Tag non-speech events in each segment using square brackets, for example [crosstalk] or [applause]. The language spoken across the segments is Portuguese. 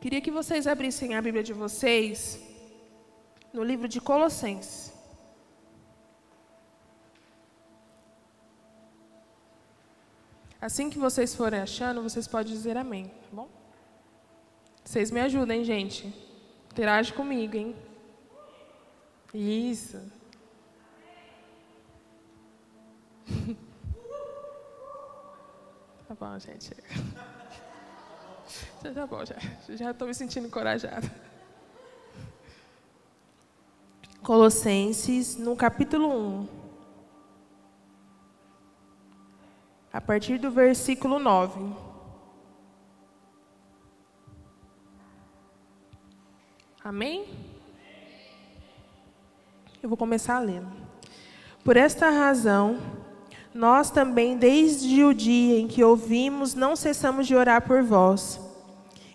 Queria que vocês abrissem a Bíblia de vocês no livro de Colossenses. Assim que vocês forem achando, vocês podem dizer amém, tá bom? Vocês me ajudem, gente. Interage comigo, hein? Isso. [laughs] Tá bom, gente. [laughs] Já tá bom, já. Já estou me sentindo encorajada. Colossenses, no capítulo 1. A partir do versículo 9. Amém? Eu vou começar a ler. Por esta razão, nós também, desde o dia em que ouvimos, não cessamos de orar por vós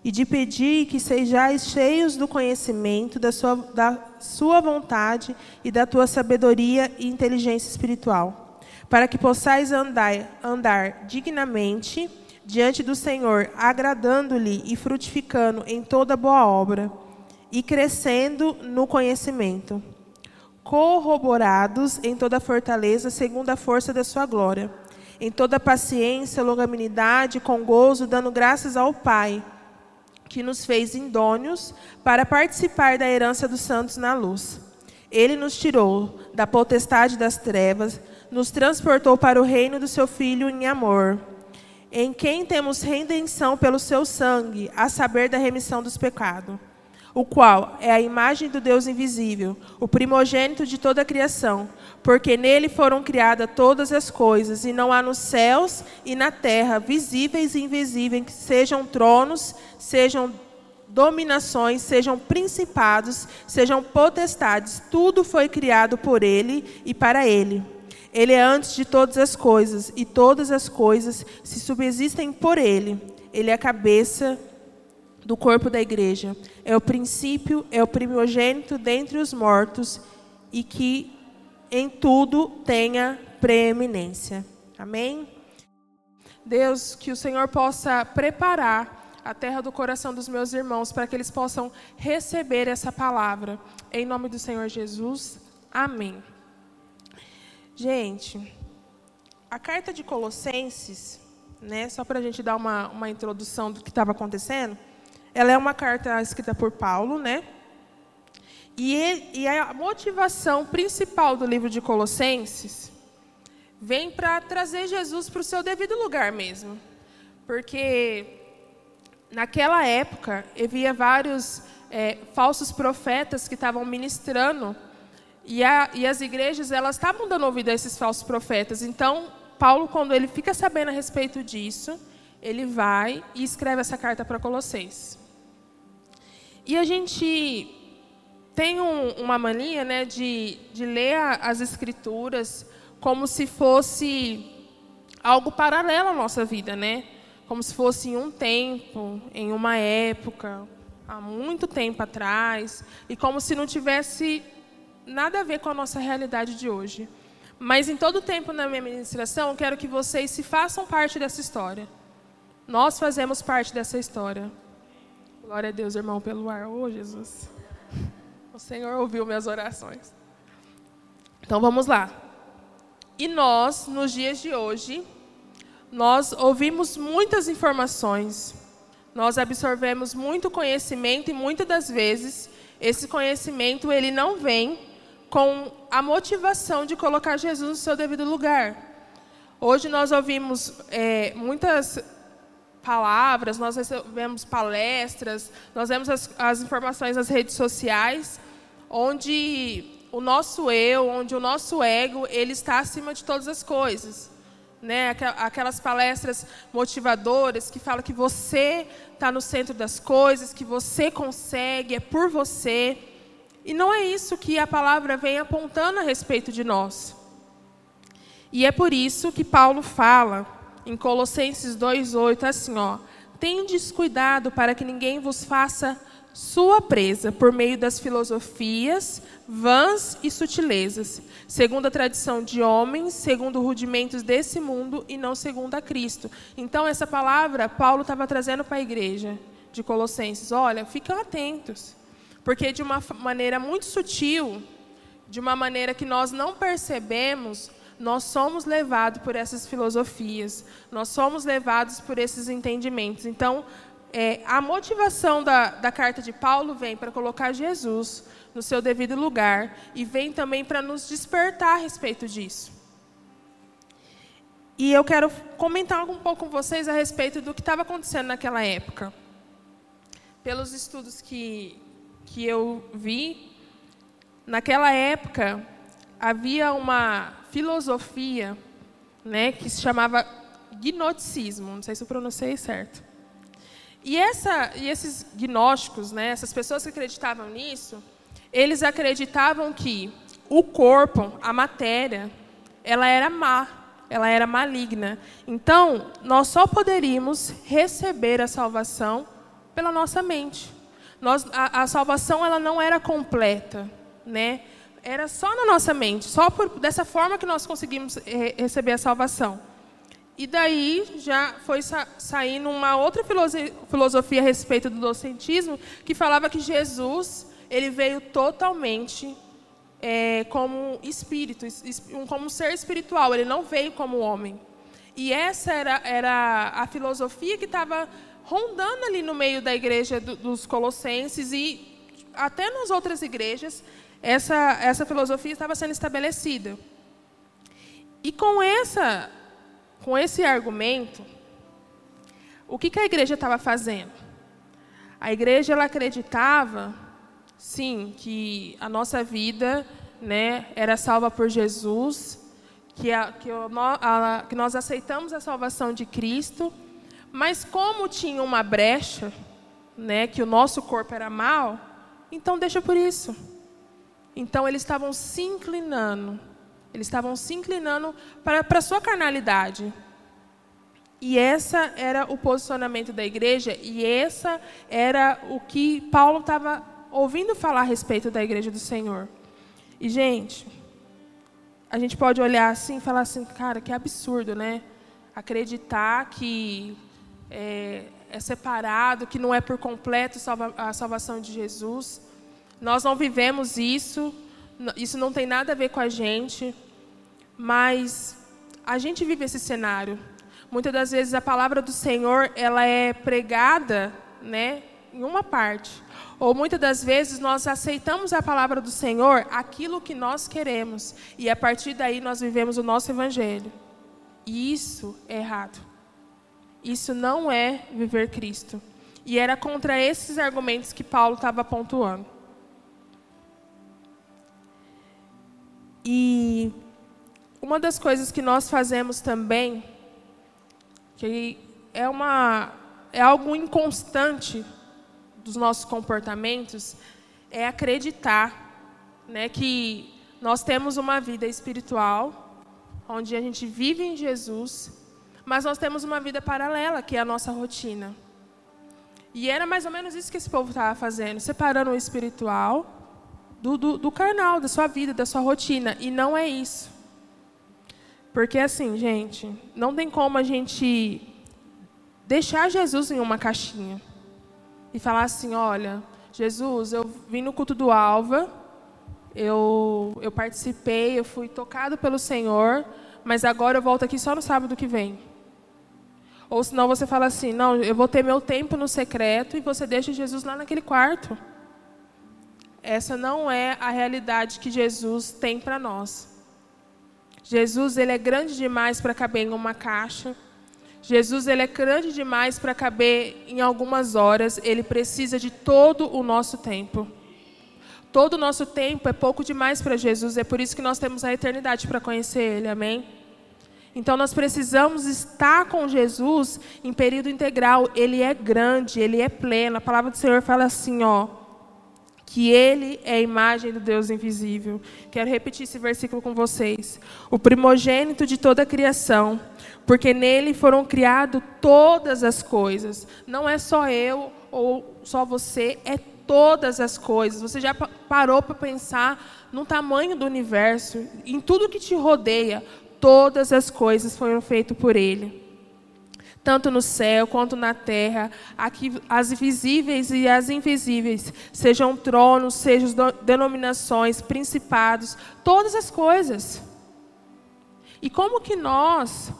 e de pedir que sejais cheios do conhecimento da sua, da sua vontade e da tua sabedoria e inteligência espiritual, para que possais andar, andar dignamente diante do Senhor, agradando-lhe e frutificando em toda boa obra, e crescendo no conhecimento corroborados em toda fortaleza, segundo a força da sua glória, em toda paciência, longanimidade, com gozo, dando graças ao Pai, que nos fez indônios para participar da herança dos santos na luz. Ele nos tirou da potestade das trevas, nos transportou para o reino do seu Filho em amor, em quem temos redenção pelo seu sangue, a saber da remissão dos pecados o qual é a imagem do Deus invisível, o primogênito de toda a criação, porque nele foram criadas todas as coisas, e não há nos céus e na terra, visíveis e invisíveis, que sejam tronos, sejam dominações, sejam principados, sejam potestades, tudo foi criado por ele e para ele. Ele é antes de todas as coisas, e todas as coisas se subsistem por ele. Ele é a cabeça do corpo da igreja. É o princípio, é o primogênito dentre os mortos e que em tudo tenha preeminência. Amém? Deus, que o Senhor possa preparar a terra do coração dos meus irmãos para que eles possam receber essa palavra. Em nome do Senhor Jesus. Amém. Gente, a carta de Colossenses, né, só para a gente dar uma, uma introdução do que estava acontecendo, ela é uma carta escrita por Paulo, né? E, a motivação principal do livro de Colossenses vem para trazer Jesus para o seu devido lugar mesmo. Porque naquela época havia vários é, falsos profetas que estavam ministrando e, a, e, as igrejas elas estavam dando ouvido a esses falsos profetas. Então Paulo, quando ele fica sabendo a respeito disso, ele vai e escreve essa carta para Colossenses. E a gente tem um, uma mania né, de, de ler as escrituras como se fosse algo paralelo à nossa vida, né? Como se fosse em um tempo, em uma época, há muito tempo atrás, e como se não tivesse nada a ver com a nossa realidade de hoje. Mas em todo tempo na minha ministração, quero que vocês se façam parte dessa história. Nós fazemos parte dessa história. Glória a Deus, irmão, pelo ar. Ô, oh, Jesus. O Senhor ouviu minhas orações. Então vamos lá. E nós, nos dias de hoje, nós ouvimos muitas informações, nós absorvemos muito conhecimento e muitas das vezes esse conhecimento ele não vem com a motivação de colocar Jesus no seu devido lugar. Hoje nós ouvimos é, muitas palavras, nós recebemos palestras, nós vemos as, as informações nas redes sociais, onde o nosso eu, onde o nosso ego, ele está acima de todas as coisas. Né? Aquelas palestras motivadoras que falam que você está no centro das coisas, que você consegue, é por você. E não é isso que a palavra vem apontando a respeito de nós. E é por isso que Paulo fala em Colossenses 2:8 assim, ó: "Tendes cuidado para que ninguém vos faça sua presa por meio das filosofias vãs e sutilezas, segundo a tradição de homens, segundo rudimentos desse mundo e não segundo a Cristo. Então, essa palavra Paulo estava trazendo para a igreja de Colossenses: olha, fiquem atentos, porque de uma maneira muito sutil, de uma maneira que nós não percebemos, nós somos levados por essas filosofias, nós somos levados por esses entendimentos. Então, é, a motivação da, da carta de Paulo vem para colocar Jesus no seu devido lugar e vem também para nos despertar a respeito disso. E eu quero comentar um pouco com vocês a respeito do que estava acontecendo naquela época. Pelos estudos que, que eu vi, naquela época havia uma filosofia né, que se chamava gnosticismo, não sei se eu pronunciei certo. E, essa, e esses gnósticos, né, essas pessoas que acreditavam nisso, eles acreditavam que o corpo, a matéria, ela era má, ela era maligna. Então, nós só poderíamos receber a salvação pela nossa mente. Nós, a, a salvação ela não era completa, né? Era só na nossa mente, só por, dessa forma que nós conseguimos re receber a salvação. E daí já foi sa saindo uma outra filosofia a respeito do docentismo, que falava que Jesus ele veio totalmente é, como espírito, como ser espiritual, ele não veio como homem. E essa era, era a filosofia que estava rondando ali no meio da igreja do, dos colossenses e até nas outras igrejas, essa, essa filosofia estava sendo estabelecida. E com essa com esse argumento, o que, que a igreja estava fazendo? A igreja ela acreditava, sim, que a nossa vida né, era salva por Jesus, que, a, que, o, a, que nós aceitamos a salvação de Cristo, mas como tinha uma brecha, né, que o nosso corpo era mal, então deixa por isso. Então eles estavam se inclinando eles estavam se inclinando para, para a sua carnalidade. E essa era o posicionamento da igreja, e essa era o que Paulo estava ouvindo falar a respeito da igreja do Senhor. E, gente, a gente pode olhar assim e falar assim, cara, que absurdo, né? Acreditar que é, é separado, que não é por completo a salvação de Jesus. Nós não vivemos isso, isso não tem nada a ver com a gente, mas a gente vive esse cenário. Muitas das vezes a palavra do Senhor ela é pregada, né, em uma parte. Ou muitas das vezes nós aceitamos a palavra do Senhor, aquilo que nós queremos, e a partir daí nós vivemos o nosso evangelho. E isso é errado. Isso não é viver Cristo. E era contra esses argumentos que Paulo estava pontuando. E uma das coisas que nós fazemos também, que é, uma, é algo inconstante dos nossos comportamentos, é acreditar né, que nós temos uma vida espiritual, onde a gente vive em Jesus, mas nós temos uma vida paralela, que é a nossa rotina. E era mais ou menos isso que esse povo estava fazendo, separando o espiritual do, do, do carnal, da sua vida, da sua rotina. E não é isso. Porque assim, gente, não tem como a gente deixar Jesus em uma caixinha e falar assim, olha, Jesus, eu vim no culto do Alva, eu, eu participei, eu fui tocado pelo Senhor, mas agora eu volto aqui só no sábado que vem. Ou senão você fala assim, não, eu vou ter meu tempo no secreto e você deixa Jesus lá naquele quarto. Essa não é a realidade que Jesus tem para nós. Jesus ele é grande demais para caber em uma caixa. Jesus ele é grande demais para caber em algumas horas. Ele precisa de todo o nosso tempo. Todo o nosso tempo é pouco demais para Jesus. É por isso que nós temos a eternidade para conhecer Ele. Amém? Então nós precisamos estar com Jesus em período integral. Ele é grande, ele é pleno. A palavra do Senhor fala assim, ó que ele é a imagem do Deus invisível. Quero repetir esse versículo com vocês. O primogênito de toda a criação, porque nele foram criadas todas as coisas. Não é só eu ou só você, é todas as coisas. Você já parou para pensar no tamanho do universo, em tudo que te rodeia? Todas as coisas foram feitas por Ele. Tanto no céu quanto na terra, aqui, as visíveis e as invisíveis, sejam tronos, sejam denominações, principados, todas as coisas. E como que nós,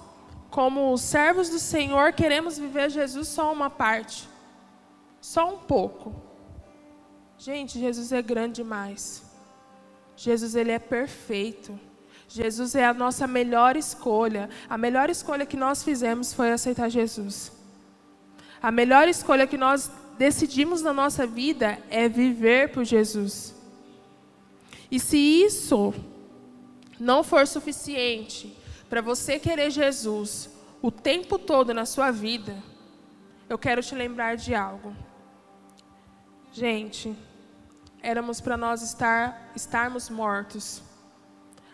como servos do Senhor, queremos viver Jesus só uma parte? Só um pouco. Gente, Jesus é grande demais. Jesus ele é perfeito. Jesus é a nossa melhor escolha. A melhor escolha que nós fizemos foi aceitar Jesus. A melhor escolha que nós decidimos na nossa vida é viver por Jesus. E se isso não for suficiente para você querer Jesus o tempo todo na sua vida, eu quero te lembrar de algo. Gente, éramos para nós estar, estarmos mortos.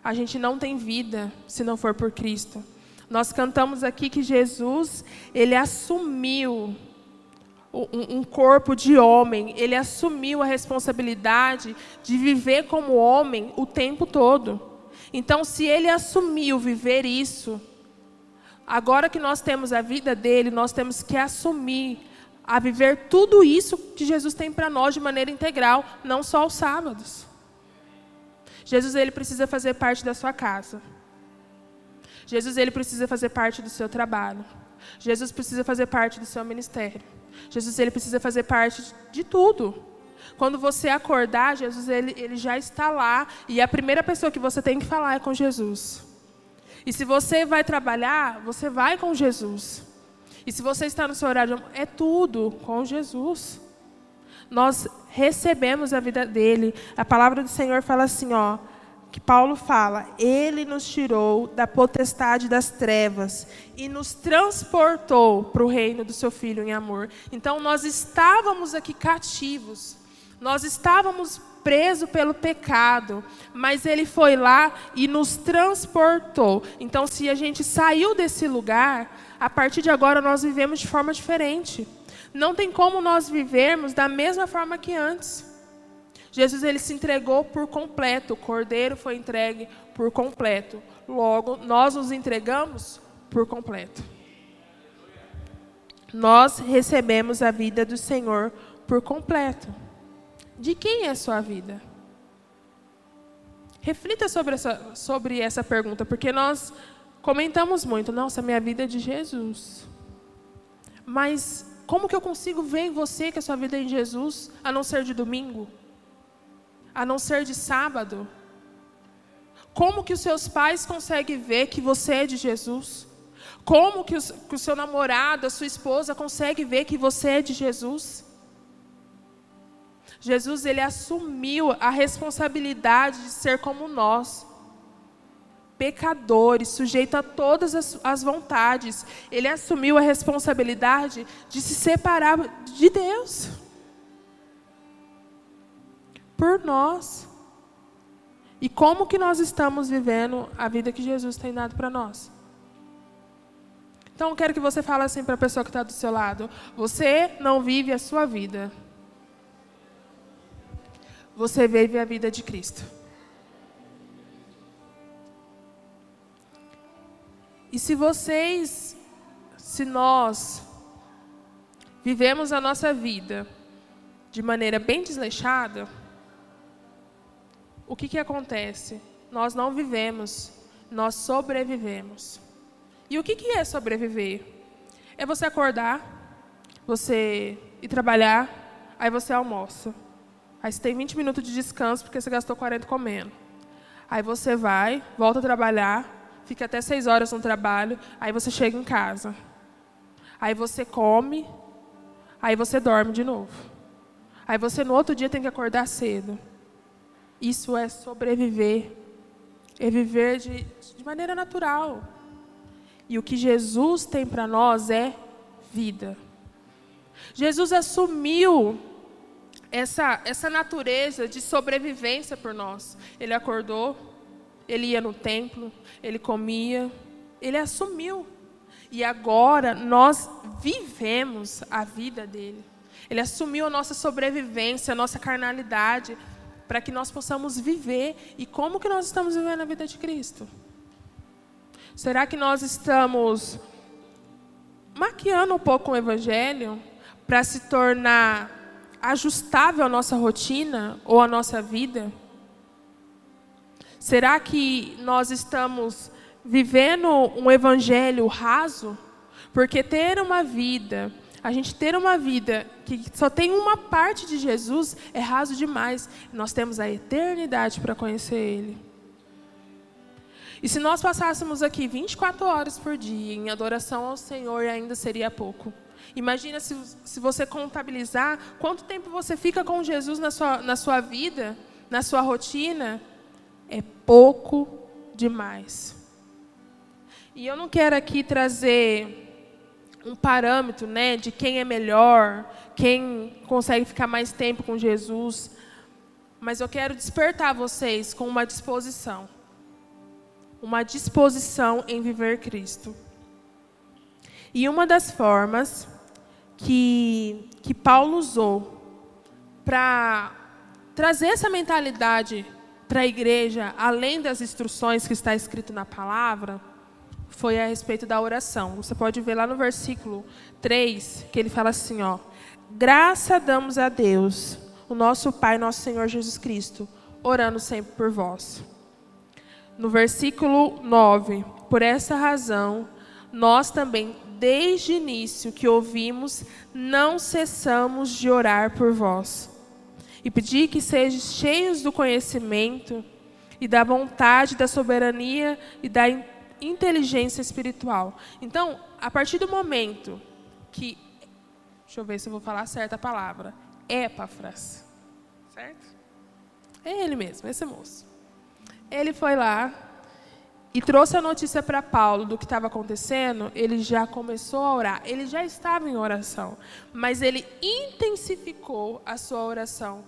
A gente não tem vida se não for por Cristo. Nós cantamos aqui que Jesus, ele assumiu um, corpo de homem, ele assumiu a responsabilidade de viver como homem o tempo todo. Então, se ele assumiu viver isso, agora que nós temos a vida dele, nós temos que assumir a viver tudo isso que Jesus tem para nós de maneira integral, não só os sábados. Jesus ele precisa fazer parte da sua casa. Jesus ele precisa fazer parte do seu trabalho. Jesus precisa fazer parte do seu ministério. Jesus ele precisa fazer parte de tudo. Quando você acordar, Jesus ele, ele já está lá e a primeira pessoa que você tem que falar é com Jesus. E se você vai trabalhar, você vai com Jesus. E se você está no seu horário, é tudo com Jesus. Nós recebemos a vida dele. A palavra do Senhor fala assim, ó, que Paulo fala: Ele nos tirou da potestade das trevas e nos transportou para o reino do seu Filho em amor. Então nós estávamos aqui cativos, nós estávamos presos pelo pecado, mas Ele foi lá e nos transportou. Então, se a gente saiu desse lugar, a partir de agora nós vivemos de forma diferente. Não tem como nós vivermos da mesma forma que antes. Jesus ele se entregou por completo, o cordeiro foi entregue por completo. Logo, nós nos entregamos por completo. Nós recebemos a vida do Senhor por completo. De quem é a sua vida? Reflita sobre essa, sobre essa pergunta, porque nós Comentamos muito, nossa, minha vida é de Jesus. Mas como que eu consigo ver em você que a sua vida é em Jesus, a não ser de domingo? A não ser de sábado? Como que os seus pais conseguem ver que você é de Jesus? Como que, os, que o seu namorado, a sua esposa consegue ver que você é de Jesus? Jesus ele assumiu a responsabilidade de ser como nós pecadores, sujeito a todas as, as, vontades. Ele assumiu a responsabilidade de se separar de Deus. Por nós. E como que nós estamos vivendo a vida que Jesus tem dado para nós? Então, eu quero que você fale assim para a pessoa que está do seu lado: Você não vive a sua vida. Você vive a vida de Cristo. E se vocês, se nós vivemos a nossa vida de maneira bem desleixada, o que, que acontece? Nós não vivemos, nós sobrevivemos. E o que, que é sobreviver? É você acordar, você ir trabalhar, aí você almoça. Aí você tem 20 minutos de descanso porque você gastou 40 comendo. Aí você vai, volta a trabalhar, fica até seis horas no trabalho, aí você chega em casa. Aí você come, aí você dorme de novo. Aí você no outro dia tem que acordar cedo. Isso é sobreviver. É viver de, de maneira natural. E o que Jesus tem para nós é vida. Jesus assumiu essa, essa natureza de sobrevivência por nós. Ele acordou, ele ia no templo, ele comia, ele assumiu. E agora nós vivemos a vida dele. Ele assumiu a nossa sobrevivência, a nossa carnalidade, para que nós possamos viver. E como que nós estamos vivendo a vida de Cristo? Será que nós estamos maquiando um pouco o Evangelho para se tornar ajustável à nossa rotina ou à nossa vida? Será que nós estamos vivendo um Evangelho raso? Porque ter uma vida a gente ter uma vida que só tem uma parte de Jesus é raso demais. Nós temos a eternidade para conhecer Ele. E se nós passássemos aqui 24 horas por dia em adoração ao Senhor, ainda seria pouco. Imagina se, se você contabilizar quanto tempo você fica com Jesus na sua, na sua vida, na sua rotina. É pouco demais. E eu não quero aqui trazer um parâmetro né, de quem é melhor, quem consegue ficar mais tempo com Jesus. Mas eu quero despertar vocês com uma disposição. Uma disposição em viver Cristo. E uma das formas que, que Paulo usou para trazer essa mentalidade para a igreja, além das instruções que está escrito na palavra, foi a respeito da oração. Você pode ver lá no versículo 3, que ele fala assim, ó: Graça damos a Deus, o nosso Pai, nosso Senhor Jesus Cristo, orando sempre por vós. No versículo 9, por essa razão, nós também, desde o início que ouvimos, não cessamos de orar por vós. E pedir que sejam cheios do conhecimento e da vontade, da soberania e da inteligência espiritual. Então, a partir do momento que. Deixa eu ver se eu vou falar certa a palavra. Epafras. Certo? É ele mesmo, esse moço. Ele foi lá e trouxe a notícia para Paulo do que estava acontecendo. Ele já começou a orar. Ele já estava em oração. Mas ele intensificou a sua oração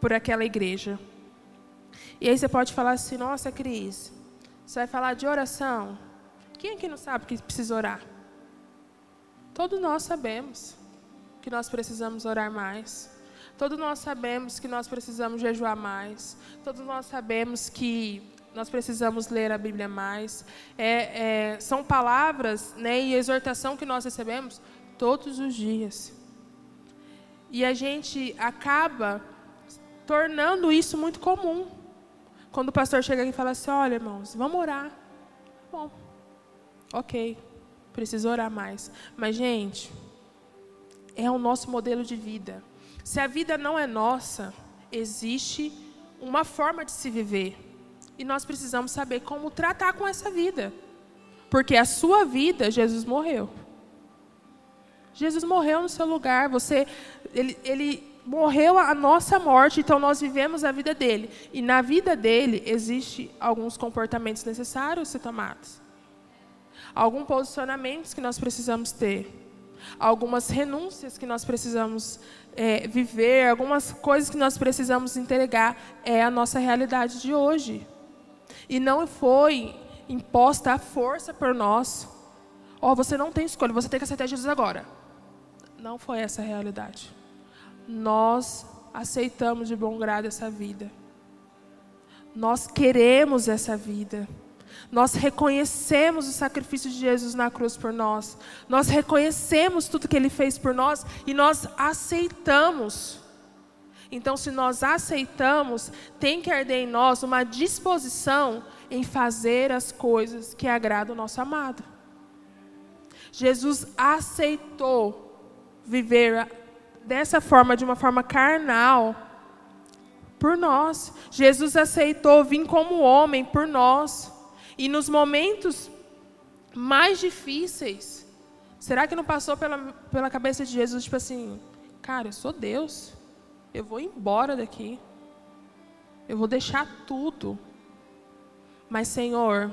por aquela igreja. E aí você pode falar assim: nossa, Cris, você vai falar de oração. Quem aqui não sabe que precisa orar? Todos nós sabemos que nós precisamos orar mais. Todos nós sabemos que nós precisamos jejuar mais. Todos nós sabemos que nós precisamos ler a Bíblia mais. É, é, são palavras né, e exortação que nós recebemos todos os dias. E a gente acaba tornando isso muito comum. Quando o pastor chega aqui e fala assim: olha, irmãos, vamos orar. Bom, ok, preciso orar mais. Mas, gente, é o nosso modelo de vida. Se a vida não é nossa, existe uma forma de se viver. E nós precisamos saber como tratar com essa vida. Porque a sua vida, Jesus morreu. Jesus morreu no seu lugar. Você, ele, ele morreu a nossa morte, então nós vivemos a vida dele. E na vida dele existe alguns comportamentos necessários ser tomados. Alguns posicionamentos que nós precisamos ter. Algumas renúncias que nós precisamos é, viver, algumas coisas que nós precisamos entregar. É a nossa realidade de hoje. E não foi imposta a força por nós. Ó, oh, você não tem escolha, você tem que aceitar Jesus agora. Não foi essa a realidade nós aceitamos de bom grado essa vida. Nós queremos essa vida. Nós reconhecemos o sacrifício de Jesus na cruz por nós. Nós reconhecemos tudo que ele fez por nós e nós aceitamos. Então, se nós aceitamos, tem que arder em nós uma disposição em fazer as coisas que agradam o nosso amado. Jesus aceitou viver dessa forma, de uma forma carnal, por nós. Jesus aceitou vir como homem por nós. E nos momentos mais difíceis, será que não passou pela, pela cabeça de Jesus, tipo assim, cara, eu sou Deus, eu vou embora daqui, eu vou deixar tudo. Mas, Senhor,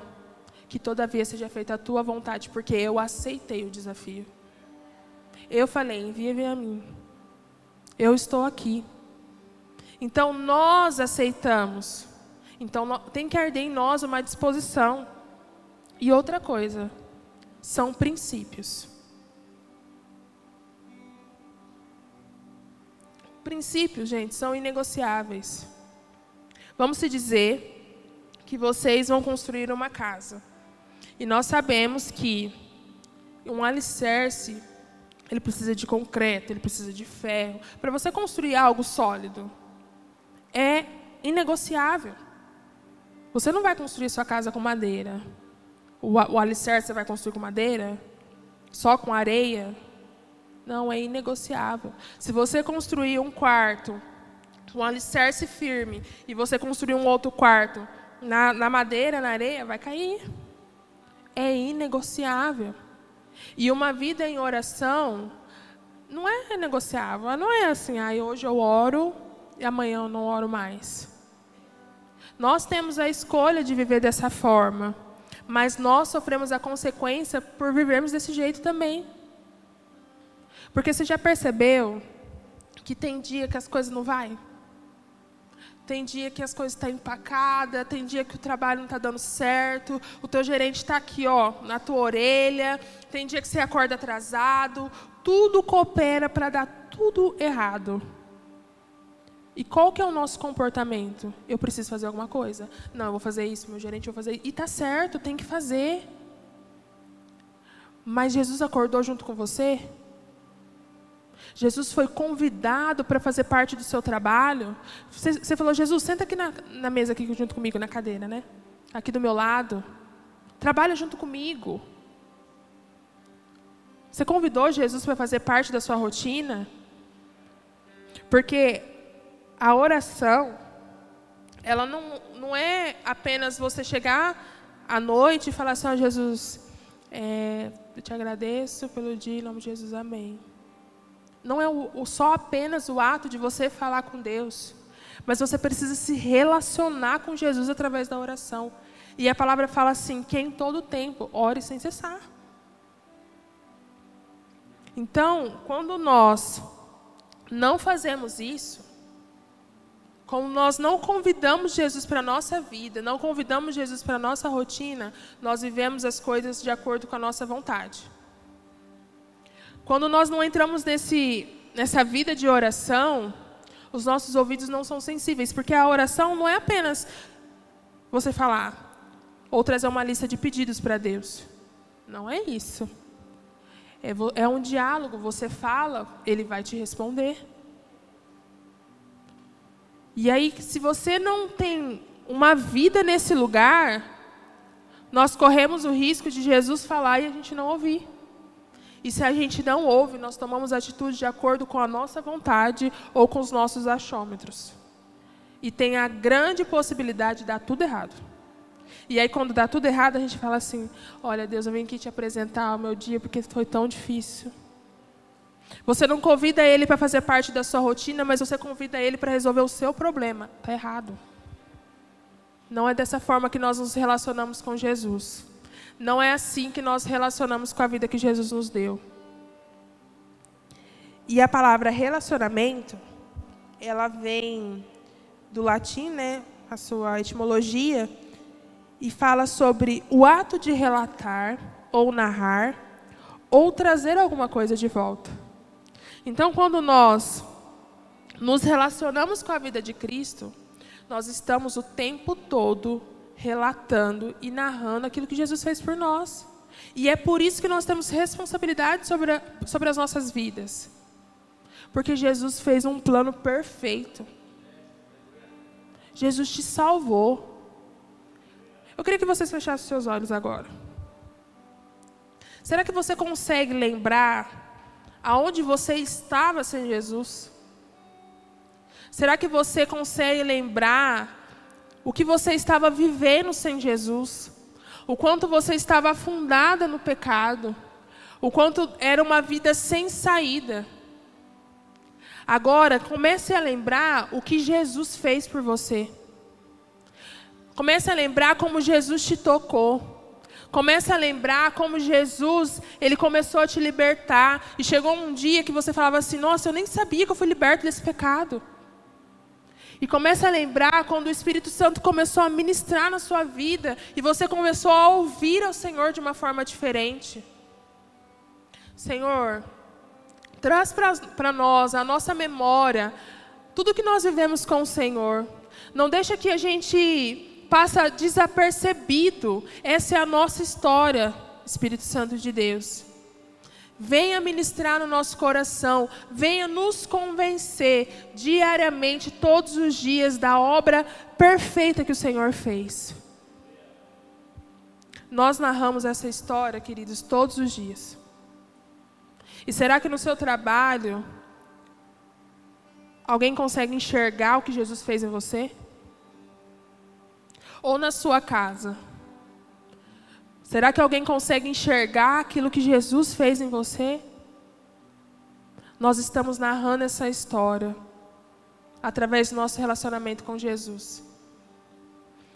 que todavia seja feita a tua vontade, porque eu aceitei o desafio. Eu falei, envia-me a mim eu estou aqui. Então nós aceitamos. Então tem que arder em nós uma disposição. E outra coisa, são princípios. Princípios, gente, são inegociáveis. Vamos se dizer que vocês vão construir uma casa. E nós sabemos que um alicerce, ele precisa de concreto, ele precisa de ferro. Para você construir algo sólido, é inegociável. Você não vai construir sua casa com madeira. O, o alicerce você vai construir com madeira? Só com areia? Não, é inegociável. Se você construir um quarto um alicerce firme e você construir um outro quarto na, na madeira, na areia, vai cair. É inegociável. E uma vida em oração não é negociável. Não é assim, ah, hoje eu oro e amanhã eu não oro mais. Nós temos a escolha de viver dessa forma, mas nós sofremos a consequência por vivermos desse jeito também. Porque você já percebeu que tem dia que as coisas não vai? Tem dia que as coisas estão tá empacadas, tem dia que o trabalho não está dando certo, o teu gerente está aqui, ó, na tua orelha, tem dia que você acorda atrasado, tudo coopera para dar tudo errado. E qual que é o nosso comportamento? Eu preciso fazer alguma coisa? Não, eu vou fazer isso, meu gerente vai fazer. Isso. E tá certo, tem que fazer. Mas Jesus acordou junto com você? Jesus foi convidado para fazer parte do seu trabalho. Você, você falou, Jesus, senta aqui na, na, mesa aqui junto comigo, na cadeira, né? Aqui do meu lado. Trabalha junto comigo. Você convidou Jesus para fazer parte da sua rotina? Porque a oração, ela não, não é apenas você chegar à noite e falar assim, oh, Jesus, é, eu te agradeço pelo dia, em nome de Jesus, amém não é o, o, só apenas o ato de você falar com Deus, mas você precisa se relacionar com Jesus através da oração. E a palavra fala assim: que em todo tempo ore sem cessar. Então, quando nós não fazemos isso, como nós não convidamos Jesus para a nossa vida, não convidamos Jesus para a nossa rotina, nós vivemos as coisas de acordo com a nossa vontade. Quando nós não entramos nesse, nessa vida de oração, os nossos ouvidos não são sensíveis, porque a oração não é apenas você falar ou trazer uma lista de pedidos para Deus. Não é isso. É, é um diálogo, você fala, ele vai te responder. E aí, se você não tem uma vida nesse lugar, nós corremos o risco de Jesus falar e a gente não ouvir. E se a gente não ouve, nós tomamos atitude de acordo com a nossa vontade ou com os nossos achômetros. E tem a grande possibilidade de dar tudo errado. E aí, quando dá tudo errado, a gente fala assim: Olha, Deus, eu vim aqui te apresentar o meu dia porque foi tão difícil. Você não convida ele para fazer parte da sua rotina, mas você convida ele para resolver o seu problema. Está errado. Não é dessa forma que nós nos relacionamos com Jesus. Não é assim que nós relacionamos com a vida que Jesus nos deu. E a palavra relacionamento, ela vem do latim, né, a sua etimologia, e fala sobre o ato de relatar ou narrar ou trazer alguma coisa de volta. Então, quando nós nos relacionamos com a vida de Cristo, nós estamos o tempo todo relatando e narrando aquilo que Jesus fez por nós. E é por isso que nós temos responsabilidade sobre, a, sobre as nossas vidas. Porque Jesus fez um plano perfeito. Jesus te salvou. Eu queria que vocês fechassem seus olhos agora. Será que você consegue lembrar aonde você estava sem Jesus? Será que você consegue lembrar o que você estava vivendo sem Jesus, o quanto você estava afundada no pecado, o quanto era uma vida sem saída. Agora, comece a lembrar o que Jesus fez por você. Comece a lembrar como Jesus te tocou. Comece a lembrar como Jesus, ele começou a te libertar. E chegou um dia que você falava assim: Nossa, eu nem sabia que eu fui liberto desse pecado. E comece a lembrar quando o Espírito Santo começou a ministrar na sua vida e você começou a ouvir ao Senhor de uma forma diferente. Senhor, traz para nós a nossa memória tudo que nós vivemos com o Senhor. Não deixa que a gente passa desapercebido. Essa é a nossa história, Espírito Santo de Deus. Venha ministrar no nosso coração, venha nos convencer diariamente, todos os dias, da obra perfeita que o Senhor fez. Nós narramos essa história, queridos, todos os dias. E será que no seu trabalho, Alguém consegue enxergar o que Jesus fez em você? Ou na sua casa? Será que alguém consegue enxergar aquilo que Jesus fez em você? Nós estamos narrando essa história através do nosso relacionamento com Jesus.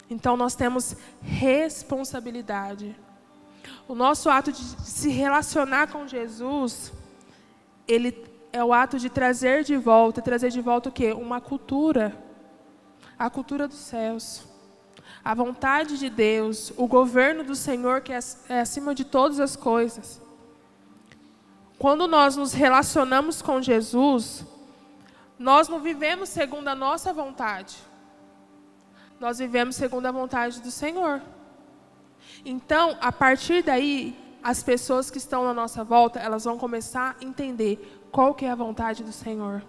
Então nós temos responsabilidade. O nosso ato de se relacionar com Jesus, ele é o ato de trazer de volta, trazer de volta o quê? Uma cultura. A cultura dos céus. A vontade de Deus, o governo do Senhor que é, é acima de todas as coisas. Quando nós nos relacionamos com Jesus, nós não vivemos segundo a nossa vontade. Nós vivemos segundo a vontade do Senhor. Então, a partir daí, as pessoas que estão na nossa volta, elas vão começar a entender qual que é a vontade do Senhor.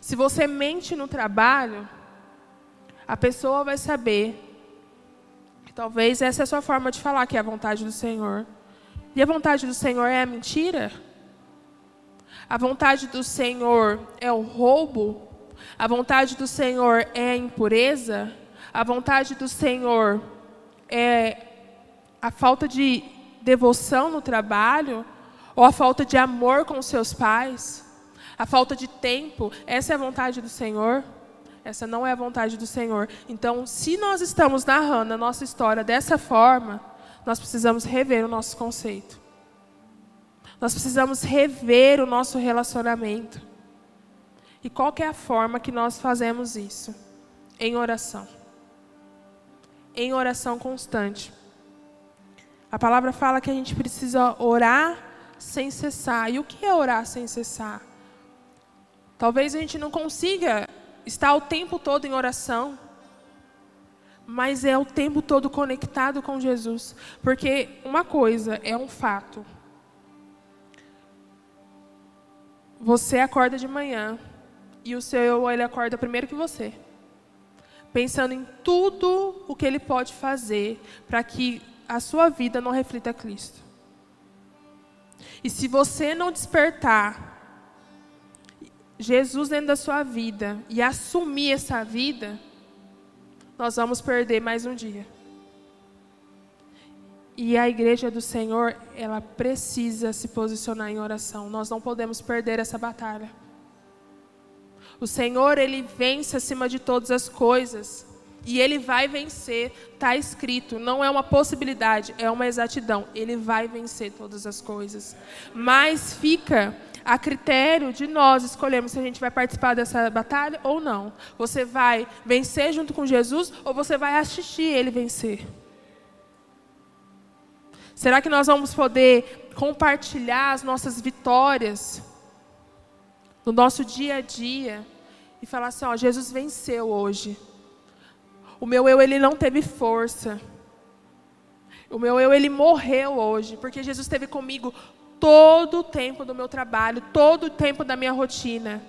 Se você mente no trabalho, a pessoa vai saber que talvez essa é a sua forma de falar que é a vontade do Senhor. E a vontade do Senhor é a mentira? A vontade do Senhor é o roubo? A vontade do Senhor é a impureza? A vontade do Senhor é a falta de devoção no trabalho? Ou a falta de amor com seus pais? A falta de tempo? Essa é a vontade do Senhor? Essa não é a vontade do Senhor. Então, se nós estamos narrando a nossa história dessa forma, nós precisamos rever o nosso conceito. Nós precisamos rever o nosso relacionamento. E qual é a forma que nós fazemos isso? Em oração. Em oração constante. A palavra fala que a gente precisa orar sem cessar. E o que é orar sem cessar? Talvez a gente não consiga estar o tempo todo em oração, mas é o tempo todo conectado com Jesus. Porque uma coisa é um fato. Você acorda de manhã e o seu ele acorda primeiro que você. Pensando em tudo o que ele pode fazer para que a sua vida não reflita Cristo. E se você não despertar Jesus dentro da sua vida e assumir essa vida, nós vamos perder mais um dia. E a igreja do Senhor, ela precisa se posicionar em oração. Nós não podemos perder essa batalha. O Senhor, ele vence acima de todas as coisas. E ele vai vencer, está escrito, não é uma possibilidade, é uma exatidão. Ele vai vencer todas as coisas. Mas fica a critério de nós escolhermos se a gente vai participar dessa batalha ou não. Você vai vencer junto com Jesus ou você vai assistir ele vencer? Será que nós vamos poder compartilhar as nossas vitórias no nosso dia a dia e falar assim: ó, Jesus venceu hoje. O meu eu, ele não teve força. O meu eu, ele morreu hoje, porque Jesus esteve comigo todo o tempo do meu trabalho, todo o tempo da minha rotina.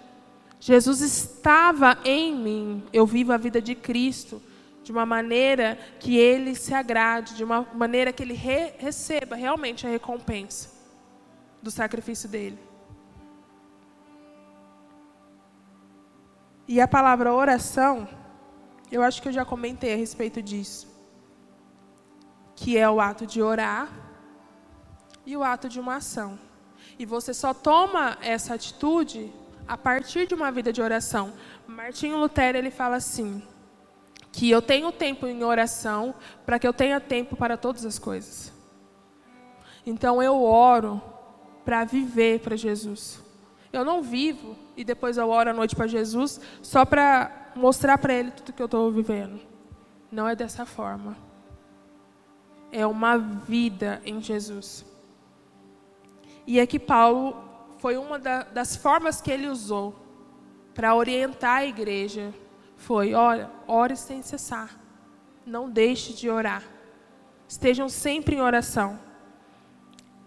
Jesus estava em mim. Eu vivo a vida de Cristo de uma maneira que ele se agrade, de uma maneira que ele re receba realmente a recompensa do sacrifício dele. E a palavra oração eu acho que eu já comentei a respeito disso. Que é o ato de orar e o ato de uma ação. E você só toma essa atitude a partir de uma vida de oração. Martinho Lutero ele fala assim: que eu tenho tempo em oração para que eu tenha tempo para todas as coisas. Então eu oro para viver para Jesus. Eu não vivo e depois eu oro à noite para Jesus só para mostrar para ele tudo que eu estou vivendo. Não é dessa forma. É uma vida em Jesus. E aqui Paulo foi uma da, das formas que ele usou para orientar a igreja foi: olha, ore sem cessar. Não deixe de orar. Estejam sempre em oração.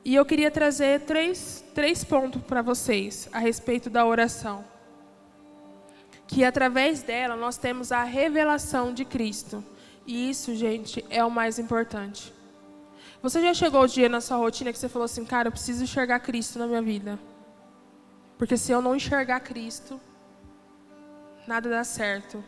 E eu queria trazer três, três pontos para vocês a respeito da oração. Que através dela nós temos a revelação de Cristo. E isso, gente, é o mais importante. Você já chegou o dia na sua rotina que você falou assim, cara, eu preciso enxergar Cristo na minha vida. Porque se eu não enxergar Cristo, nada dá certo.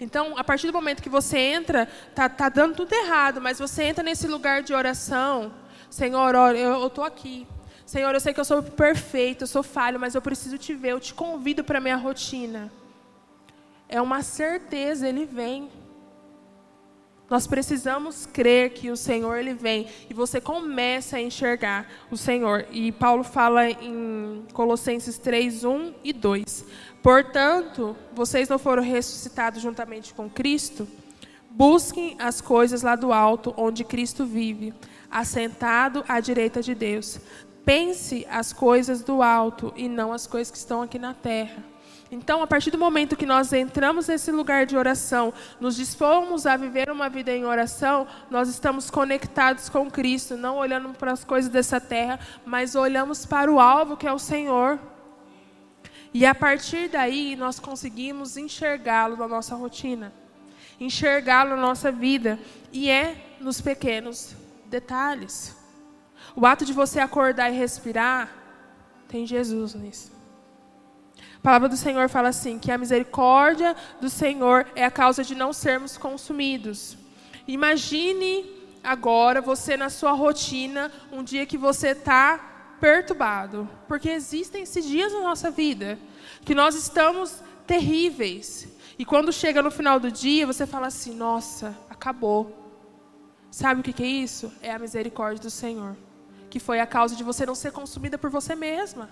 Então, a partir do momento que você entra, tá, tá dando tudo errado, mas você entra nesse lugar de oração, Senhor, eu estou aqui. Senhor, eu sei que eu sou perfeito, eu sou falho, mas eu preciso te ver, eu te convido para a minha rotina. É uma certeza, Ele vem. Nós precisamos crer que o Senhor ele vem e você começa a enxergar o Senhor. E Paulo fala em Colossenses 3, 1 e 2. Portanto, vocês não foram ressuscitados juntamente com Cristo? Busquem as coisas lá do alto, onde Cristo vive, assentado à direita de Deus. Pense as coisas do alto e não as coisas que estão aqui na terra. Então, a partir do momento que nós entramos nesse lugar de oração, nos dispomos a viver uma vida em oração, nós estamos conectados com Cristo, não olhando para as coisas dessa terra, mas olhamos para o alvo que é o Senhor. E a partir daí, nós conseguimos enxergá-lo na nossa rotina, enxergá-lo na nossa vida, e é nos pequenos detalhes. O ato de você acordar e respirar, tem Jesus nisso. A palavra do Senhor fala assim: que a misericórdia do Senhor é a causa de não sermos consumidos. Imagine agora você na sua rotina, um dia que você está perturbado, porque existem esses dias na nossa vida que nós estamos terríveis. E quando chega no final do dia, você fala assim: nossa, acabou. Sabe o que é isso? É a misericórdia do Senhor, que foi a causa de você não ser consumida por você mesma.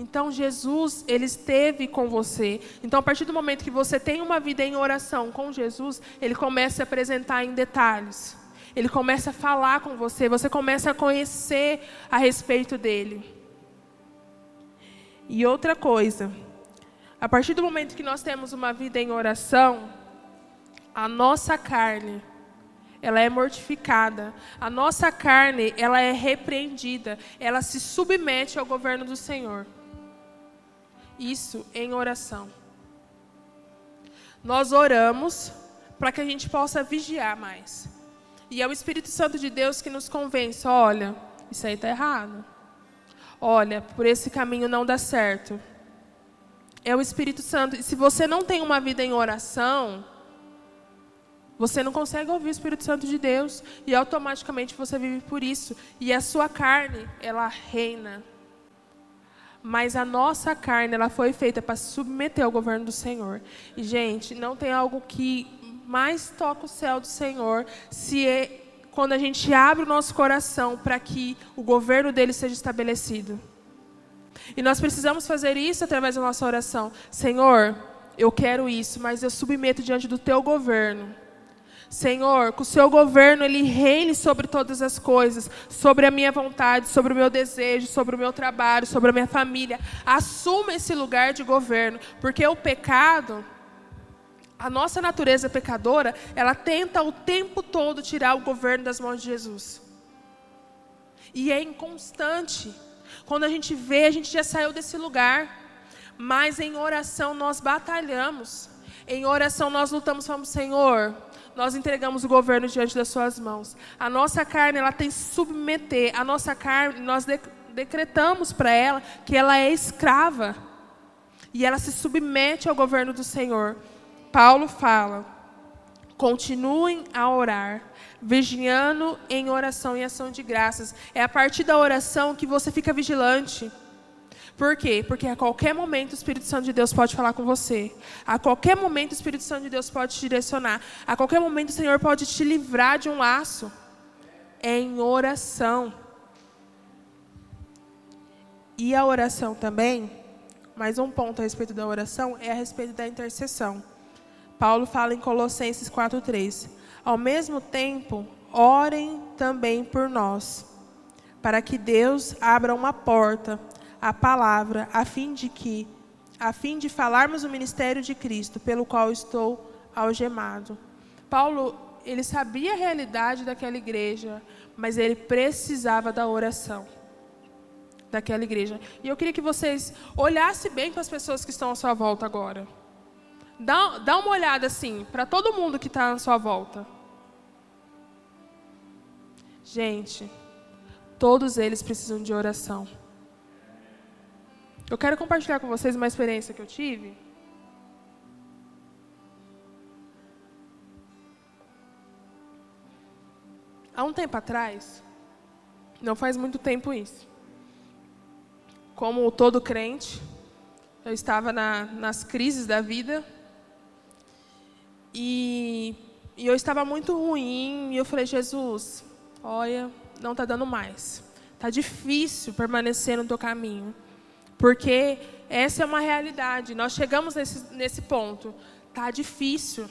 Então Jesus, ele esteve com você. Então a partir do momento que você tem uma vida em oração com Jesus, ele começa a apresentar em detalhes. Ele começa a falar com você, você começa a conhecer a respeito dele. E outra coisa, a partir do momento que nós temos uma vida em oração, a nossa carne, ela é mortificada. A nossa carne, ela é repreendida, ela se submete ao governo do Senhor isso em oração. Nós oramos para que a gente possa vigiar mais. E é o Espírito Santo de Deus que nos convence: olha, isso aí está errado. Olha, por esse caminho não dá certo. É o Espírito Santo. E se você não tem uma vida em oração, você não consegue ouvir o Espírito Santo de Deus. E automaticamente você vive por isso. E a sua carne, ela reina mas a nossa carne ela foi feita para se submeter ao governo do Senhor. E gente, não tem algo que mais toca o céu do Senhor se é quando a gente abre o nosso coração para que o governo dele seja estabelecido. E nós precisamos fazer isso através da nossa oração. Senhor, eu quero isso, mas eu submeto diante do teu governo. Senhor, que o seu governo ele reine sobre todas as coisas, sobre a minha vontade, sobre o meu desejo, sobre o meu trabalho, sobre a minha família. Assuma esse lugar de governo, porque o pecado, a nossa natureza pecadora, ela tenta o tempo todo tirar o governo das mãos de Jesus. E é inconstante. Quando a gente vê, a gente já saiu desse lugar. Mas em oração nós batalhamos. Em oração nós lutamos, falamos, Senhor, nós entregamos o governo diante das suas mãos. A nossa carne, ela tem que submeter. A nossa carne, nós decretamos para ela que ela é escrava. E ela se submete ao governo do Senhor. Paulo fala: continuem a orar, vigiando em oração e ação de graças. É a partir da oração que você fica vigilante. Por quê? Porque a qualquer momento o Espírito Santo de Deus pode falar com você. A qualquer momento o Espírito Santo de Deus pode te direcionar. A qualquer momento o Senhor pode te livrar de um laço. É em oração. E a oração também, mais um ponto a respeito da oração, é a respeito da intercessão. Paulo fala em Colossenses 4,3: Ao mesmo tempo, orem também por nós, para que Deus abra uma porta a palavra, a fim de que, a fim de falarmos o ministério de Cristo, pelo qual estou algemado. Paulo, ele sabia a realidade daquela igreja, mas ele precisava da oração daquela igreja. E eu queria que vocês olhassem bem para as pessoas que estão à sua volta agora. Dá, dá uma olhada assim, para todo mundo que está à sua volta. Gente, todos eles precisam de oração. Eu quero compartilhar com vocês uma experiência que eu tive. Há um tempo atrás, não faz muito tempo isso, como todo crente, eu estava na, nas crises da vida e, e eu estava muito ruim e eu falei, Jesus, olha, não está dando mais. Está difícil permanecer no teu caminho. Porque essa é uma realidade. Nós chegamos nesse, nesse ponto. Está difícil.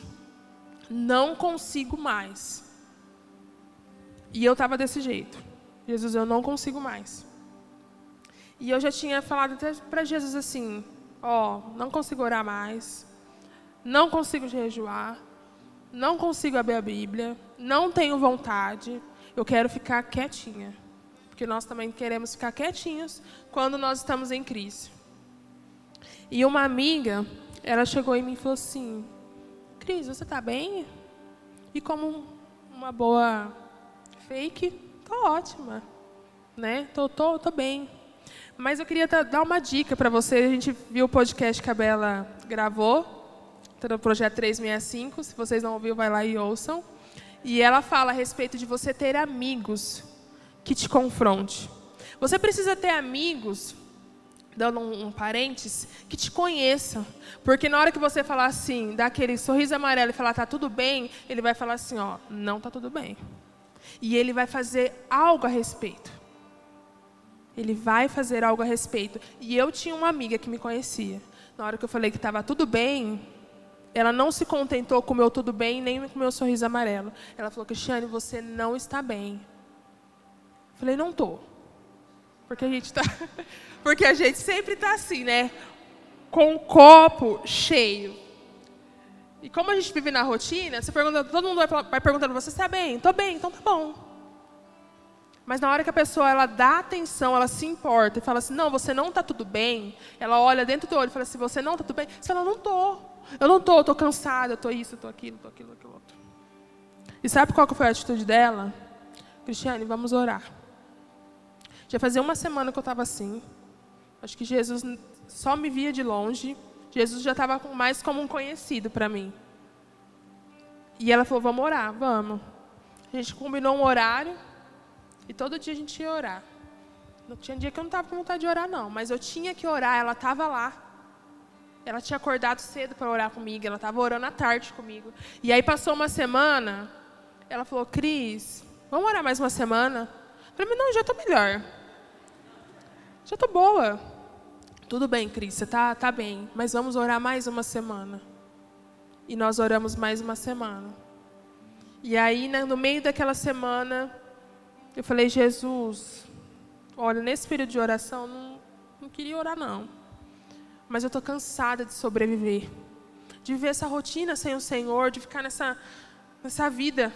Não consigo mais. E eu estava desse jeito. Jesus, eu não consigo mais. E eu já tinha falado até para Jesus assim: Ó, oh, não consigo orar mais. Não consigo jejuar. Não consigo abrir a Bíblia. Não tenho vontade. Eu quero ficar quietinha. Porque nós também queremos ficar quietinhos quando nós estamos em crise. E uma amiga, ela chegou em mim e falou assim: Cris, você está bem? E como uma boa fake, tô ótima, né? Tô, tô, tô bem. Mas eu queria dar uma dica para você. A gente viu o podcast que a Bela gravou, tá no projeto 365. Se vocês não ouviram, vai lá e ouçam. E ela fala a respeito de você ter amigos que te confronte. Você precisa ter amigos, dando um, um parênteses, que te conheçam. Porque na hora que você falar assim, dá aquele sorriso amarelo e falar tá tudo bem, ele vai falar assim, ó, não tá tudo bem. E ele vai fazer algo a respeito. Ele vai fazer algo a respeito. E eu tinha uma amiga que me conhecia. Na hora que eu falei que estava tudo bem, ela não se contentou com o meu tudo bem, nem com o meu sorriso amarelo. Ela falou, Cristiane, você não está bem. Falei, não estou. Porque a gente tá, [laughs] porque a gente sempre está assim, né? Com o copo cheio. E como a gente vive na rotina, você pergunta, todo mundo vai, perguntando, você está bem? Estou bem, então tá bom. Mas na hora que a pessoa ela dá atenção, ela se importa e fala assim, não, você não está tudo bem. Ela olha dentro do olho e fala assim, você não está tudo bem. Você fala, não estou. Eu não estou, estou cansada, eu estou isso, eu estou aquilo, estou aquilo, aquilo outro. E sabe qual que foi a atitude dela? Cristiane, vamos orar. Já fazia uma semana que eu estava assim. Acho que Jesus só me via de longe. Jesus já estava mais como um conhecido para mim. E ela falou: Vamos orar, vamos. A gente combinou um horário e todo dia a gente ia orar. Não tinha dia que eu não estava com vontade de orar, não, mas eu tinha que orar, ela estava lá. Ela tinha acordado cedo para orar comigo, ela estava orando à tarde comigo. E aí passou uma semana, ela falou: Cris, vamos orar mais uma semana? Eu falei: Não, já estou melhor. Já estou boa. Tudo bem, Cris, você está tá bem, mas vamos orar mais uma semana. E nós oramos mais uma semana. E aí, né, no meio daquela semana, eu falei, Jesus, olha, nesse período de oração, não, não queria orar, não. Mas eu estou cansada de sobreviver. De viver essa rotina sem o Senhor, de ficar nessa, nessa vida.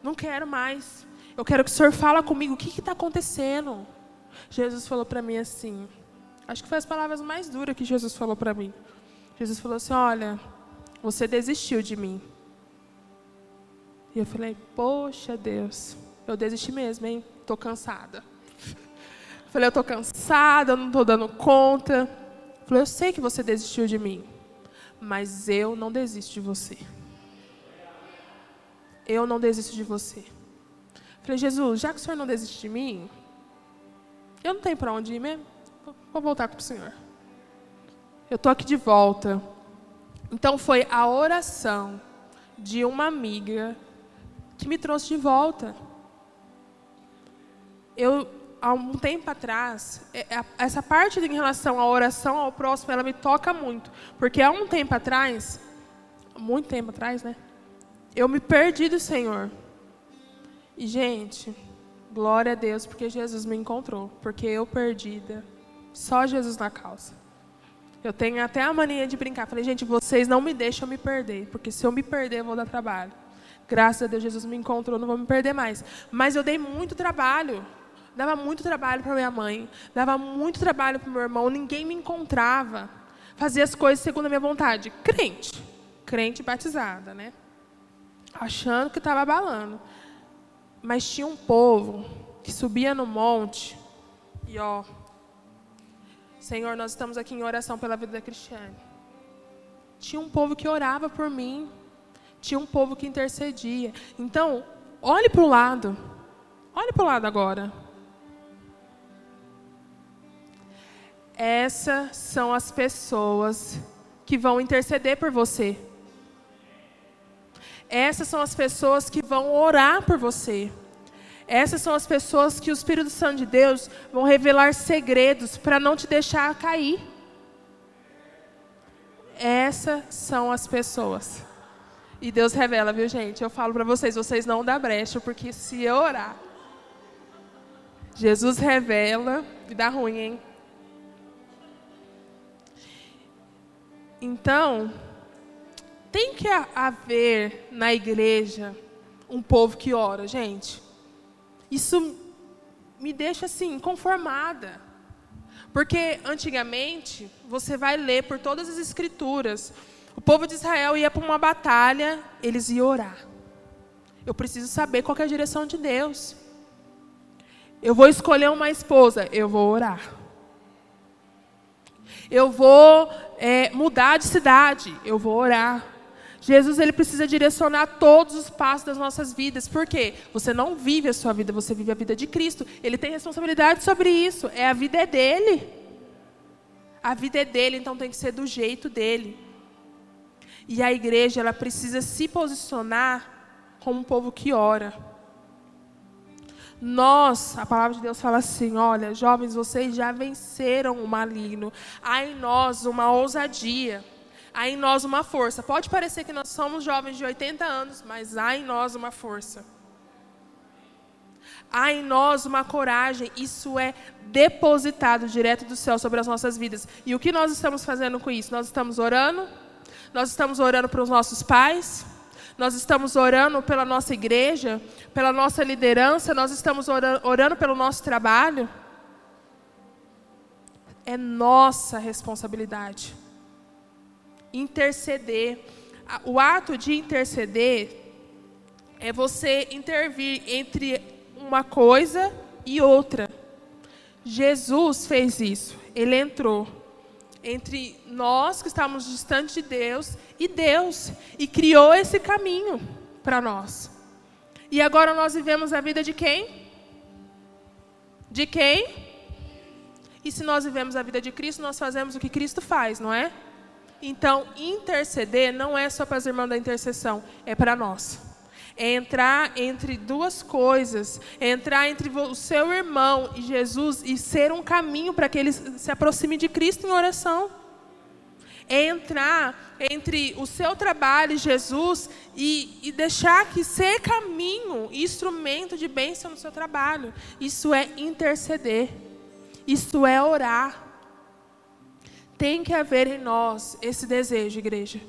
Não quero mais. Eu quero que o Senhor fala comigo, o que está acontecendo? Jesus falou para mim assim, Acho que foi as palavras mais duras que Jesus falou para mim. Jesus falou assim: Olha, você desistiu de mim. E eu falei: Poxa, Deus, eu desisti mesmo, hein? Estou cansada. Eu falei: Eu estou cansada, não estou dando conta. Eu falei: Eu sei que você desistiu de mim, mas eu não desisto de você. Eu não desisto de você. Eu falei: Jesus, já que o Senhor não desiste de mim, eu não tenho para onde ir mesmo. Vou voltar com o Senhor. Eu estou aqui de volta. Então foi a oração de uma amiga que me trouxe de volta. Eu, há um tempo atrás, é, é, essa parte em relação à oração ao próximo, ela me toca muito. Porque há um tempo atrás, muito tempo atrás, né? Eu me perdi do Senhor. E, gente, glória a Deus, porque Jesus me encontrou. Porque eu perdida só Jesus na causa. Eu tenho até a mania de brincar. Falei, gente, vocês não me deixam me perder, porque se eu me perder, eu vou dar trabalho. Graças a Deus, Jesus me encontrou, não vou me perder mais. Mas eu dei muito trabalho. Dava muito trabalho para minha mãe, dava muito trabalho para meu irmão, ninguém me encontrava. Fazia as coisas segundo a minha vontade. Crente, crente batizada, né? Achando que estava abalando. Mas tinha um povo que subia no monte e ó, Senhor, nós estamos aqui em oração pela vida da Cristiane. Tinha um povo que orava por mim, tinha um povo que intercedia. Então, olhe para o lado. Olhe para o lado agora. Essas são as pessoas que vão interceder por você. Essas são as pessoas que vão orar por você. Essas são as pessoas que o Espírito Santo de Deus vão revelar segredos para não te deixar cair. Essas são as pessoas. E Deus revela, viu, gente? Eu falo para vocês, vocês não dá brecha, porque se eu orar, Jesus revela e dá ruim, hein? Então, tem que haver na igreja um povo que ora, gente. Isso me deixa assim, conformada. Porque antigamente, você vai ler por todas as escrituras, o povo de Israel ia para uma batalha, eles iam orar. Eu preciso saber qual é a direção de Deus. Eu vou escolher uma esposa, eu vou orar. Eu vou é, mudar de cidade, eu vou orar. Jesus ele precisa direcionar todos os passos das nossas vidas. Por quê? Você não vive a sua vida, você vive a vida de Cristo. Ele tem responsabilidade sobre isso. É a vida é dele. A vida é dele, então tem que ser do jeito dele. E a igreja, ela precisa se posicionar como um povo que ora. Nós, a palavra de Deus fala assim: olha, jovens, vocês já venceram o maligno. Há em nós uma ousadia, há em nós uma força. Pode parecer que nós somos jovens de 80 anos, mas há em nós uma força. Há em nós uma coragem, isso é depositado direto do céu sobre as nossas vidas. E o que nós estamos fazendo com isso? Nós estamos orando, nós estamos orando para os nossos pais, nós estamos orando pela nossa igreja, pela nossa liderança, nós estamos orando, orando pelo nosso trabalho. É nossa responsabilidade. Interceder. O ato de interceder é você intervir entre uma coisa e outra. Jesus fez isso. Ele entrou entre nós que estávamos distantes de Deus e Deus e criou esse caminho para nós. E agora nós vivemos a vida de quem? De quem? E se nós vivemos a vida de Cristo, nós fazemos o que Cristo faz, não é? Então, interceder não é só para as irmãs da intercessão, é para nós é entrar entre duas coisas, é entrar entre o seu irmão e Jesus e ser um caminho para que ele se aproxime de Cristo em oração. É entrar entre o seu trabalho e Jesus e, e deixar que ser caminho, instrumento de bênção no seu trabalho. Isso é interceder. Isso é orar. Tem que haver em nós esse desejo, igreja.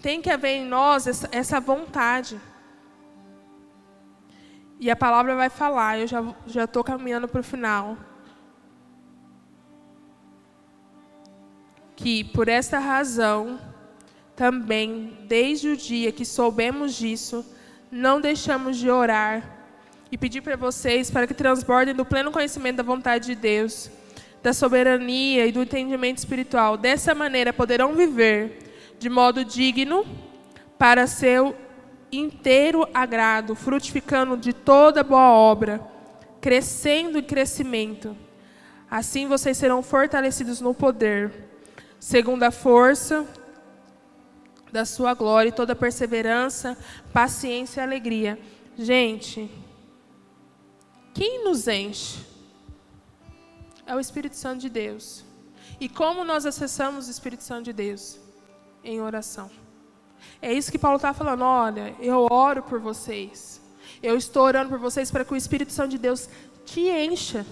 Tem que haver em nós essa, vontade. E a palavra vai falar, eu já estou caminhando para o final. Que por esta razão, também, desde o dia que soubemos disso, não deixamos de orar e pedir para vocês para que transbordem do pleno conhecimento da vontade de Deus, da soberania e do entendimento espiritual. Dessa maneira poderão viver de modo digno para seu inteiro agrado, frutificando de toda boa obra, crescendo em crescimento. Assim vocês serão fortalecidos no poder, segundo a força da sua glória e toda perseverança, paciência e alegria. Gente, quem nos enche? É o Espírito Santo de Deus. E como nós acessamos o Espírito Santo de Deus? em oração. É isso que Paulo está falando. Olha, eu oro por vocês. Eu estou orando por vocês para que o Espírito Santo de Deus te encha.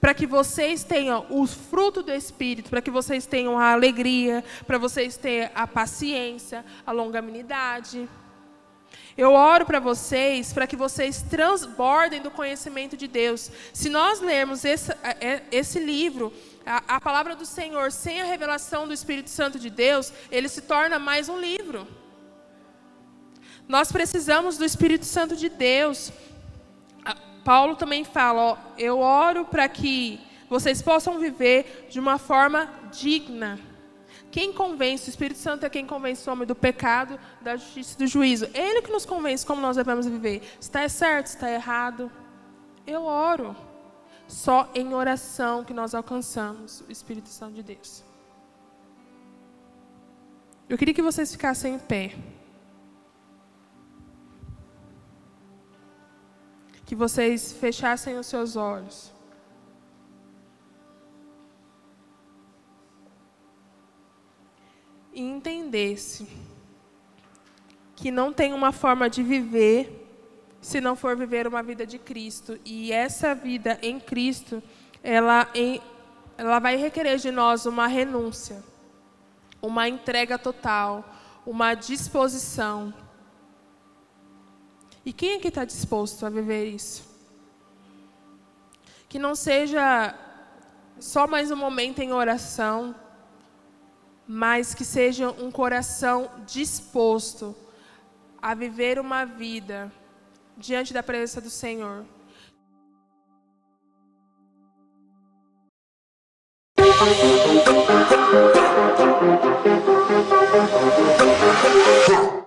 para que vocês tenham o fruto do Espírito, para que vocês tenham a alegria, para vocês tenham a paciência, a longanimidade. Eu oro para vocês, para que vocês transbordem do conhecimento de Deus. Se nós lermos esse, é, esse livro, a, a palavra do Senhor, sem a revelação do Espírito Santo de Deus, ele se torna mais um livro. Nós precisamos do Espírito Santo de Deus. Paulo também fala: ó, eu oro para que vocês possam viver de uma forma digna. Quem convence, o Espírito Santo é quem convence o homem do pecado, da justiça e do juízo. Ele que nos convence como nós devemos viver. Está certo, está errado. Eu oro. Só em oração que nós alcançamos o Espírito Santo de Deus. Eu queria que vocês ficassem em pé. Que vocês fechassem os seus olhos. E entendesse que não tem uma forma de viver se não for viver uma vida de Cristo. E essa vida em Cristo, ela, ela vai requerer de nós uma renúncia, uma entrega total, uma disposição. E quem é que está disposto a viver isso? Que não seja só mais um momento em oração, mas que seja um coração disposto a viver uma vida diante da presença do Senhor. Música